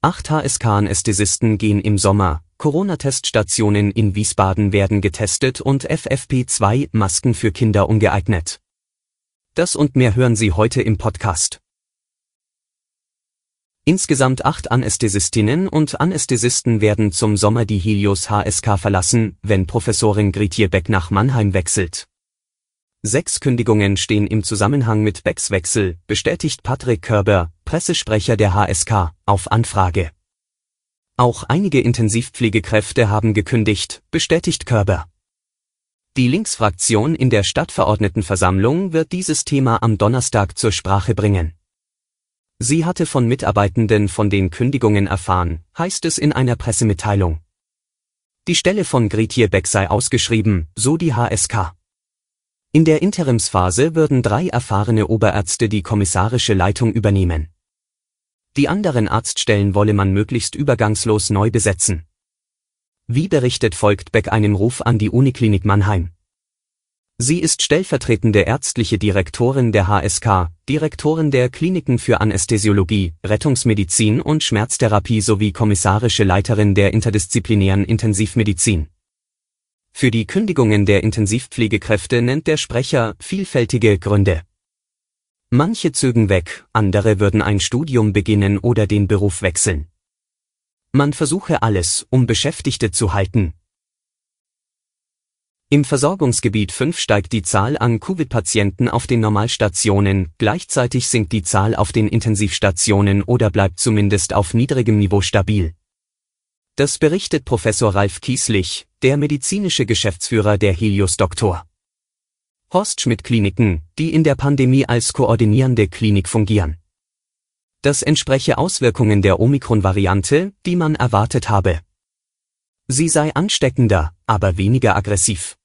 Acht HSK-Anästhesisten gehen im Sommer, Corona-Teststationen in Wiesbaden werden getestet und FFP2-Masken für Kinder ungeeignet. Das und mehr hören Sie heute im Podcast. Insgesamt acht Anästhesistinnen und Anästhesisten werden zum Sommer die Helios HSK verlassen, wenn Professorin Gretier Beck nach Mannheim wechselt. Sechs Kündigungen stehen im Zusammenhang mit Becks Wechsel, bestätigt Patrick Körber, Pressesprecher der HSK, auf Anfrage. Auch einige Intensivpflegekräfte haben gekündigt, bestätigt Körber. Die Linksfraktion in der Stadtverordnetenversammlung wird dieses Thema am Donnerstag zur Sprache bringen. Sie hatte von Mitarbeitenden von den Kündigungen erfahren, heißt es in einer Pressemitteilung. Die Stelle von Gretier Beck sei ausgeschrieben, so die HSK. In der Interimsphase würden drei erfahrene Oberärzte die kommissarische Leitung übernehmen. Die anderen Arztstellen wolle man möglichst übergangslos neu besetzen. Wie berichtet folgt Beck einem Ruf an die Uniklinik Mannheim. Sie ist stellvertretende ärztliche Direktorin der HSK, Direktorin der Kliniken für Anästhesiologie, Rettungsmedizin und Schmerztherapie sowie kommissarische Leiterin der interdisziplinären Intensivmedizin. Für die Kündigungen der Intensivpflegekräfte nennt der Sprecher vielfältige Gründe. Manche zögen weg, andere würden ein Studium beginnen oder den Beruf wechseln. Man versuche alles, um Beschäftigte zu halten. Im Versorgungsgebiet 5 steigt die Zahl an Covid-Patienten auf den Normalstationen, gleichzeitig sinkt die Zahl auf den Intensivstationen oder bleibt zumindest auf niedrigem Niveau stabil. Das berichtet Professor Ralf Kieslich, der medizinische Geschäftsführer der Helios Doktor. Horst Schmidt Kliniken, die in der Pandemie als koordinierende Klinik fungieren. Das entspreche Auswirkungen der Omikron-Variante, die man erwartet habe. Sie sei ansteckender, aber weniger aggressiv.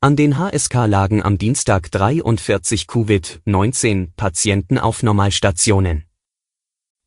An den HSK lagen am Dienstag 43 Covid-19 Patienten auf Normalstationen.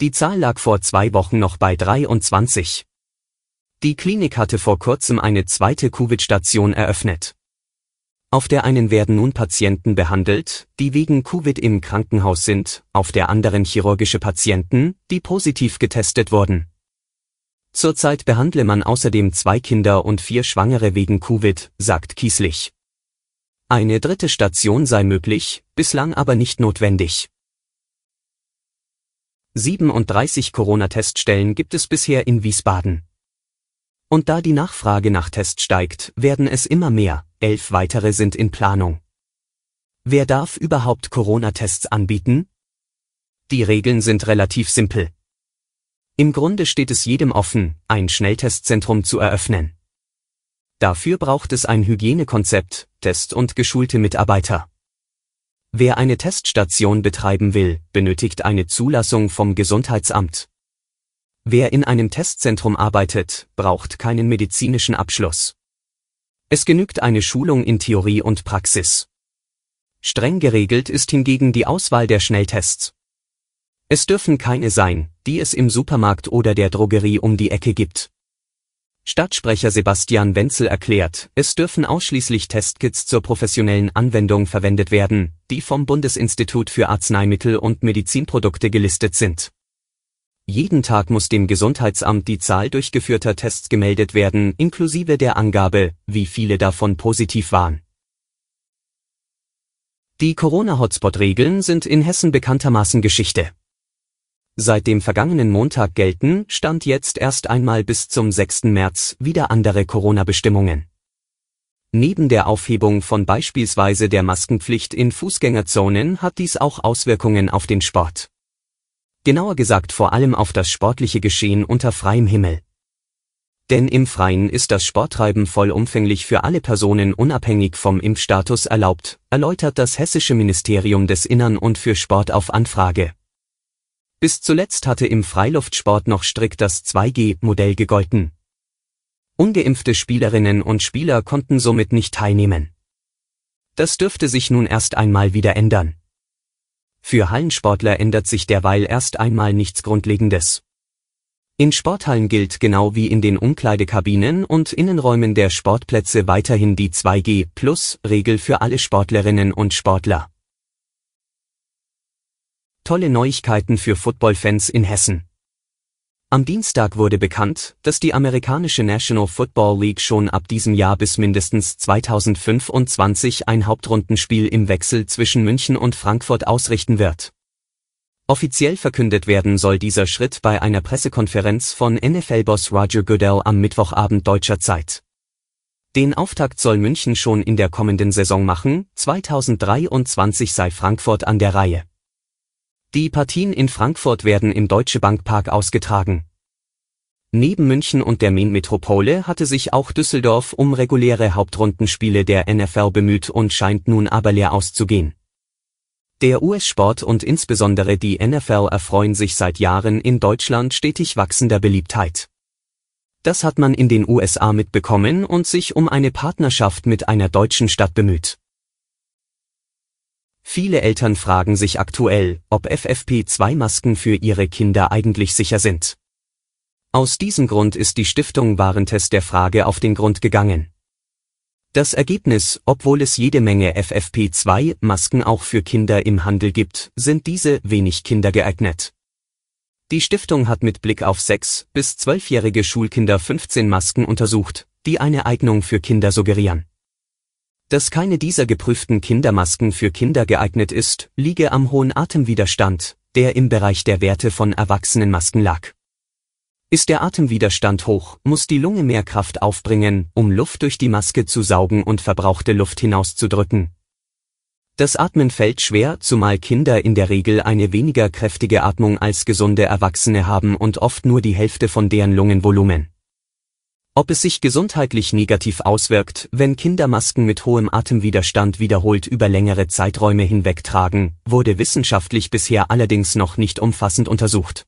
Die Zahl lag vor zwei Wochen noch bei 23. Die Klinik hatte vor kurzem eine zweite Covid-Station eröffnet. Auf der einen werden nun Patienten behandelt, die wegen Covid im Krankenhaus sind, auf der anderen chirurgische Patienten, die positiv getestet wurden. Zurzeit behandle man außerdem zwei Kinder und vier Schwangere wegen Covid, sagt Kieslich. Eine dritte Station sei möglich, bislang aber nicht notwendig. 37 Corona-Teststellen gibt es bisher in Wiesbaden. Und da die Nachfrage nach Tests steigt, werden es immer mehr, elf weitere sind in Planung. Wer darf überhaupt Corona-Tests anbieten? Die Regeln sind relativ simpel. Im Grunde steht es jedem offen, ein Schnelltestzentrum zu eröffnen. Dafür braucht es ein Hygienekonzept, Test und geschulte Mitarbeiter. Wer eine Teststation betreiben will, benötigt eine Zulassung vom Gesundheitsamt. Wer in einem Testzentrum arbeitet, braucht keinen medizinischen Abschluss. Es genügt eine Schulung in Theorie und Praxis. Streng geregelt ist hingegen die Auswahl der Schnelltests. Es dürfen keine sein, die es im Supermarkt oder der Drogerie um die Ecke gibt. Stadtsprecher Sebastian Wenzel erklärt, es dürfen ausschließlich Testkits zur professionellen Anwendung verwendet werden, die vom Bundesinstitut für Arzneimittel und Medizinprodukte gelistet sind. Jeden Tag muss dem Gesundheitsamt die Zahl durchgeführter Tests gemeldet werden, inklusive der Angabe, wie viele davon positiv waren. Die Corona-Hotspot-Regeln sind in Hessen bekanntermaßen Geschichte. Seit dem vergangenen Montag gelten, stand jetzt erst einmal bis zum 6. März, wieder andere Corona-Bestimmungen. Neben der Aufhebung von beispielsweise der Maskenpflicht in Fußgängerzonen hat dies auch Auswirkungen auf den Sport genauer gesagt vor allem auf das sportliche Geschehen unter freiem Himmel. Denn im Freien ist das Sporttreiben vollumfänglich für alle Personen unabhängig vom Impfstatus erlaubt, erläutert das hessische Ministerium des Innern und für Sport auf Anfrage. Bis zuletzt hatte im Freiluftsport noch strikt das 2G-Modell gegolten. Ungeimpfte Spielerinnen und Spieler konnten somit nicht teilnehmen. Das dürfte sich nun erst einmal wieder ändern. Für Hallensportler ändert sich derweil erst einmal nichts Grundlegendes. In Sporthallen gilt genau wie in den Umkleidekabinen und Innenräumen der Sportplätze weiterhin die 2G-Plus-Regel für alle Sportlerinnen und Sportler. Tolle Neuigkeiten für Footballfans in Hessen. Am Dienstag wurde bekannt, dass die amerikanische National Football League schon ab diesem Jahr bis mindestens 2025 ein Hauptrundenspiel im Wechsel zwischen München und Frankfurt ausrichten wird. Offiziell verkündet werden soll dieser Schritt bei einer Pressekonferenz von NFL-Boss Roger Goodell am Mittwochabend deutscher Zeit. Den Auftakt soll München schon in der kommenden Saison machen, 2023 sei Frankfurt an der Reihe. Die Partien in Frankfurt werden im Deutsche Bank Park ausgetragen. Neben München und der Main-Metropole hatte sich auch Düsseldorf um reguläre Hauptrundenspiele der NFL bemüht und scheint nun aber leer auszugehen. Der US-Sport und insbesondere die NFL erfreuen sich seit Jahren in Deutschland stetig wachsender Beliebtheit. Das hat man in den USA mitbekommen und sich um eine Partnerschaft mit einer deutschen Stadt bemüht. Viele Eltern fragen sich aktuell, ob FFP2-Masken für ihre Kinder eigentlich sicher sind. Aus diesem Grund ist die Stiftung Warentest der Frage auf den Grund gegangen. Das Ergebnis, obwohl es jede Menge FFP2-Masken auch für Kinder im Handel gibt, sind diese wenig kindergeeignet. Die Stiftung hat mit Blick auf 6- bis 12-jährige Schulkinder 15 Masken untersucht, die eine Eignung für Kinder suggerieren. Dass keine dieser geprüften Kindermasken für Kinder geeignet ist, liege am hohen Atemwiderstand, der im Bereich der Werte von Erwachsenenmasken lag. Ist der Atemwiderstand hoch, muss die Lunge mehr Kraft aufbringen, um Luft durch die Maske zu saugen und verbrauchte Luft hinauszudrücken. Das Atmen fällt schwer, zumal Kinder in der Regel eine weniger kräftige Atmung als gesunde Erwachsene haben und oft nur die Hälfte von deren Lungenvolumen. Ob es sich gesundheitlich negativ auswirkt, wenn Kinder Masken mit hohem Atemwiderstand wiederholt über längere Zeiträume hinweg tragen, wurde wissenschaftlich bisher allerdings noch nicht umfassend untersucht.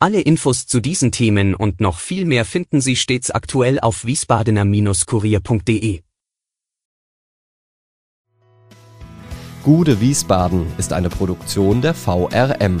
Alle Infos zu diesen Themen und noch viel mehr finden Sie stets aktuell auf wiesbadener-kurier.de. Gude Wiesbaden ist eine Produktion der VRM